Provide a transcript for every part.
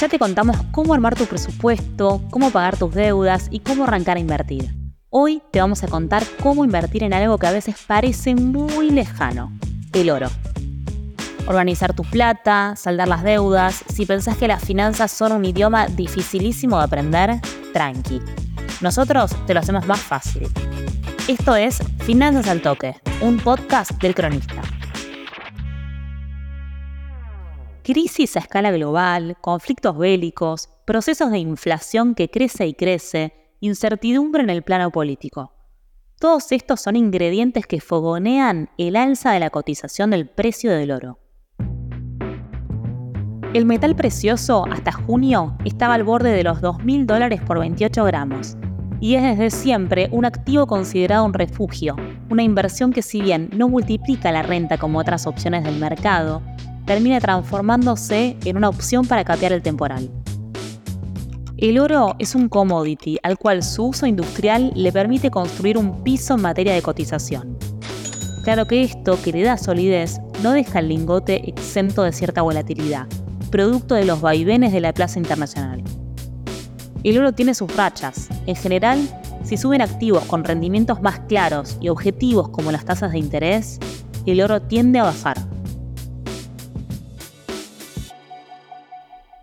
Ya te contamos cómo armar tu presupuesto, cómo pagar tus deudas y cómo arrancar a invertir. Hoy te vamos a contar cómo invertir en algo que a veces parece muy lejano, el oro. Organizar tu plata, saldar las deudas, si pensás que las finanzas son un idioma dificilísimo de aprender, tranqui. Nosotros te lo hacemos más fácil. Esto es Finanzas al Toque, un podcast del cronista. Crisis a escala global, conflictos bélicos, procesos de inflación que crece y crece, incertidumbre en el plano político. Todos estos son ingredientes que fogonean el alza de la cotización del precio del oro. El metal precioso hasta junio estaba al borde de los 2.000 dólares por 28 gramos y es desde siempre un activo considerado un refugio, una inversión que si bien no multiplica la renta como otras opciones del mercado, termina transformándose en una opción para capear el temporal. El oro es un commodity al cual su uso industrial le permite construir un piso en materia de cotización. Claro que esto, que le da solidez, no deja el lingote exento de cierta volatilidad, producto de los vaivenes de la plaza internacional. El oro tiene sus rachas. En general, si suben activos con rendimientos más claros y objetivos como las tasas de interés, el oro tiende a bajar.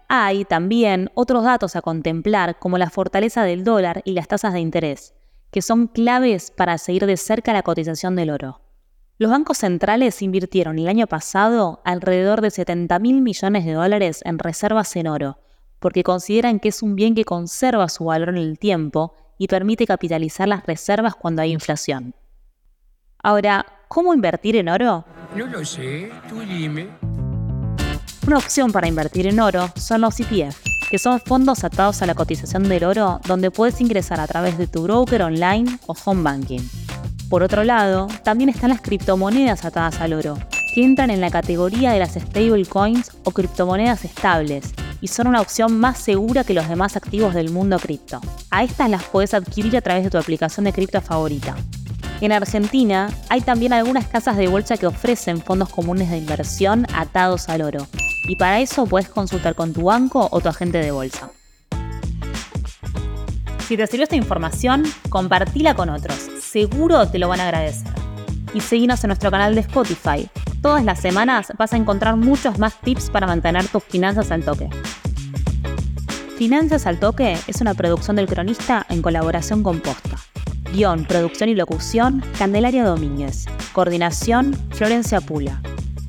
Hay también otros datos a contemplar como la fortaleza del dólar y las tasas de interés, que son claves para seguir de cerca la cotización del oro. Los bancos centrales invirtieron el año pasado alrededor de 70 mil millones de dólares en reservas en oro, porque consideran que es un bien que conserva su valor en el tiempo y permite capitalizar las reservas cuando hay inflación. Ahora, ¿cómo invertir en oro? No lo sé, tú dime. Una opción para invertir en oro son los ETF, que son fondos atados a la cotización del oro donde puedes ingresar a través de tu broker online o home banking. Por otro lado, también están las criptomonedas atadas al oro, que entran en la categoría de las stablecoins o criptomonedas estables, y son una opción más segura que los demás activos del mundo cripto. A estas las puedes adquirir a través de tu aplicación de cripto favorita. En Argentina hay también algunas casas de bolsa que ofrecen fondos comunes de inversión atados al oro, y para eso puedes consultar con tu banco o tu agente de bolsa. Si te sirvió esta información, compartila con otros, seguro te lo van a agradecer. Y seguinos en nuestro canal de Spotify, Todas las semanas vas a encontrar muchos más tips para mantener tus finanzas al toque. Finanzas al Toque es una producción del cronista en colaboración con Posta. Guión, producción y locución, Candelaria Domínguez. Coordinación, Florencia Pula.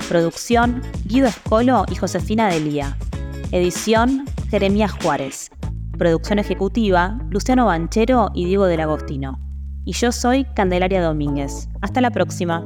Producción, Guido Escolo y Josefina Delía. Edición, Jeremías Juárez. Producción ejecutiva, Luciano Banchero y Diego del Agostino. Y yo soy Candelaria Domínguez. Hasta la próxima.